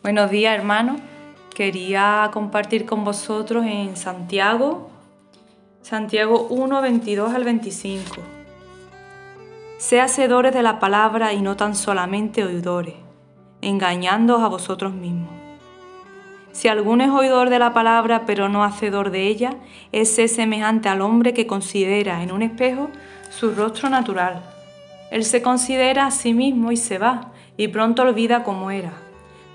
Buenos días, hermanos. Quería compartir con vosotros en Santiago, Santiago 1, 22 al 25. Sé hacedores de la palabra y no tan solamente oidores, engañándoos a vosotros mismos. Si alguno es oidor de la palabra pero no hacedor de ella, ese es semejante al hombre que considera en un espejo su rostro natural. Él se considera a sí mismo y se va, y pronto olvida cómo era.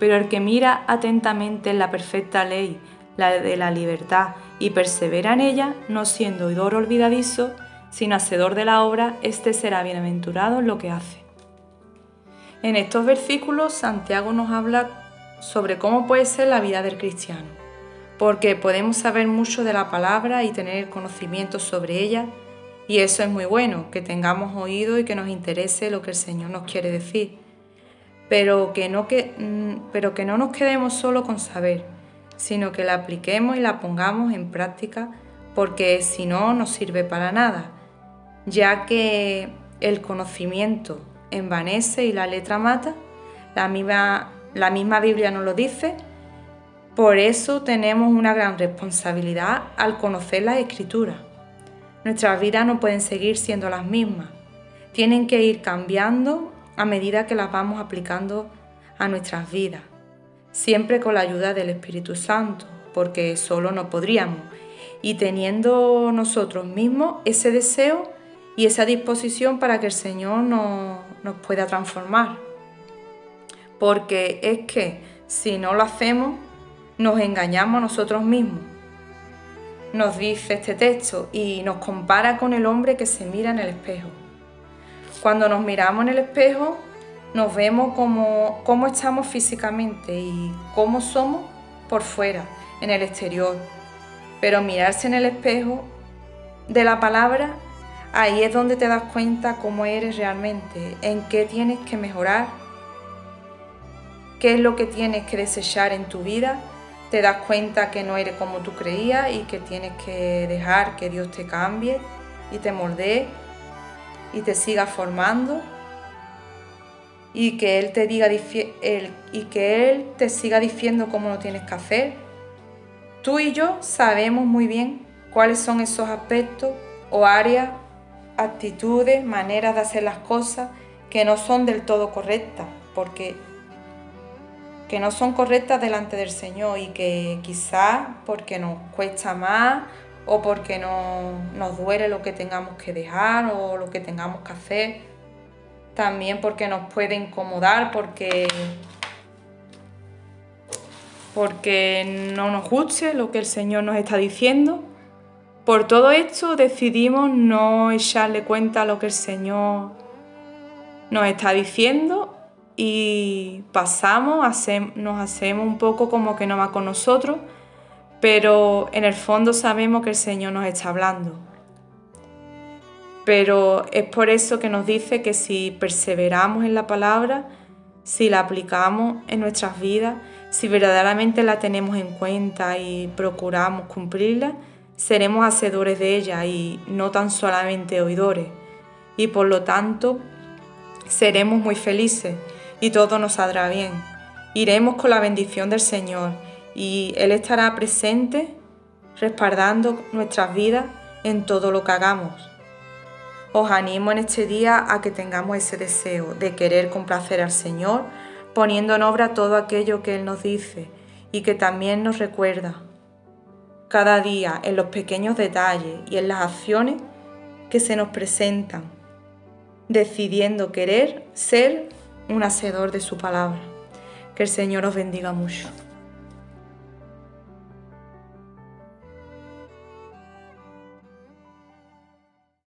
Pero el que mira atentamente en la perfecta ley, la de la libertad, y persevera en ella, no siendo oidor olvidadizo, sino hacedor de la obra, éste será bienaventurado en lo que hace. En estos versículos Santiago nos habla sobre cómo puede ser la vida del cristiano, porque podemos saber mucho de la palabra y tener conocimiento sobre ella, y eso es muy bueno, que tengamos oído y que nos interese lo que el Señor nos quiere decir, pero que no, que, mm, pero que no nos quedemos solo con saber, sino que la apliquemos y la pongamos en práctica, porque si no, no sirve para nada, ya que el conocimiento envanece y la letra mata, la misma, la misma Biblia nos lo dice, por eso tenemos una gran responsabilidad al conocer la Escritura. Nuestras vidas no pueden seguir siendo las mismas. Tienen que ir cambiando a medida que las vamos aplicando a nuestras vidas, siempre con la ayuda del Espíritu Santo, porque solo no podríamos. Y teniendo nosotros mismos ese deseo y esa disposición para que el Señor nos, nos pueda transformar. Porque es que si no lo hacemos, nos engañamos a nosotros mismos nos dice este texto y nos compara con el hombre que se mira en el espejo. Cuando nos miramos en el espejo, nos vemos como cómo estamos físicamente y cómo somos por fuera, en el exterior. Pero mirarse en el espejo de la palabra, ahí es donde te das cuenta cómo eres realmente, en qué tienes que mejorar, qué es lo que tienes que desechar en tu vida te das cuenta que no eres como tú creías y que tienes que dejar que Dios te cambie y te moldee y te siga formando y que Él te diga y que Él te siga diciendo cómo lo tienes que hacer. Tú y yo sabemos muy bien cuáles son esos aspectos o áreas, actitudes, maneras de hacer las cosas que no son del todo correctas, porque que no son correctas delante del Señor y que quizás porque nos cuesta más o porque no, nos duele lo que tengamos que dejar o lo que tengamos que hacer, también porque nos puede incomodar, porque, porque no nos guste lo que el Señor nos está diciendo. Por todo esto decidimos no echarle cuenta a lo que el Señor nos está diciendo y pasamos, nos hacemos un poco como que no va con nosotros, pero en el fondo sabemos que el Señor nos está hablando. Pero es por eso que nos dice que si perseveramos en la palabra, si la aplicamos en nuestras vidas, si verdaderamente la tenemos en cuenta y procuramos cumplirla, seremos hacedores de ella y no tan solamente oidores. Y por lo tanto, seremos muy felices y todo nos saldrá bien. Iremos con la bendición del Señor y Él estará presente respaldando nuestras vidas en todo lo que hagamos. Os animo en este día a que tengamos ese deseo de querer complacer al Señor, poniendo en obra todo aquello que Él nos dice y que también nos recuerda cada día en los pequeños detalles y en las acciones que se nos presentan, decidiendo querer ser un hacedor de su palabra. Que el Señor os bendiga mucho.